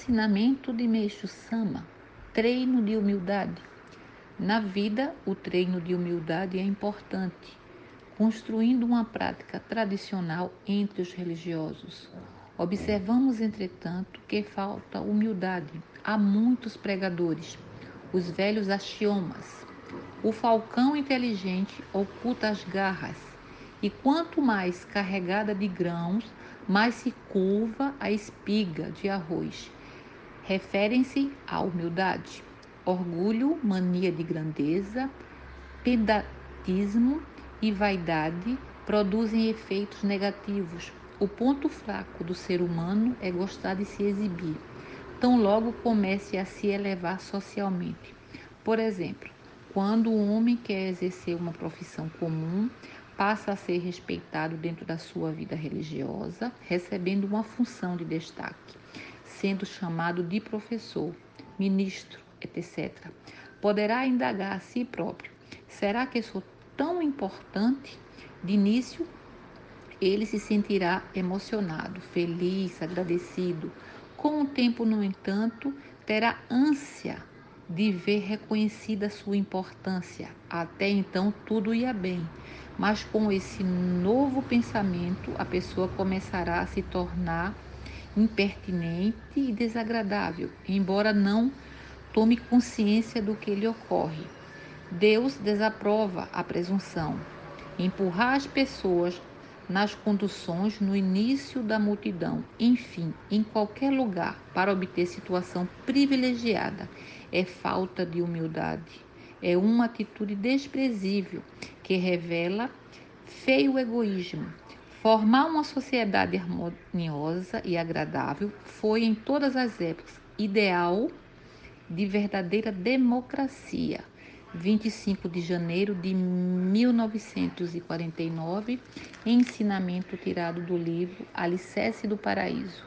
Ensinamento de Meixo Sama: Treino de humildade. Na vida, o treino de humildade é importante, construindo uma prática tradicional entre os religiosos. Observamos, entretanto, que falta humildade a muitos pregadores, os velhos axiomas. O falcão inteligente oculta as garras, e quanto mais carregada de grãos, mais se curva a espiga de arroz. Referem-se à humildade, orgulho, mania de grandeza, pedantismo e vaidade produzem efeitos negativos. O ponto fraco do ser humano é gostar de se exibir, tão logo comece a se elevar socialmente. Por exemplo, quando o homem quer exercer uma profissão comum, passa a ser respeitado dentro da sua vida religiosa, recebendo uma função de destaque, sendo chamado de professor, ministro, etc. Poderá indagar a si próprio: será que sou tão importante? De início, ele se sentirá emocionado, feliz, agradecido. Com o tempo, no entanto, terá ânsia de ver reconhecida sua importância. Até então, tudo ia bem mas com esse novo pensamento, a pessoa começará a se tornar impertinente e desagradável, embora não tome consciência do que lhe ocorre. Deus desaprova a presunção. Empurrar as pessoas nas conduções no início da multidão, enfim, em qualquer lugar, para obter situação privilegiada, é falta de humildade é uma atitude desprezível que revela feio egoísmo. Formar uma sociedade harmoniosa e agradável foi em todas as épocas ideal de verdadeira democracia. 25 de janeiro de 1949, ensinamento tirado do livro Alicerce do Paraíso.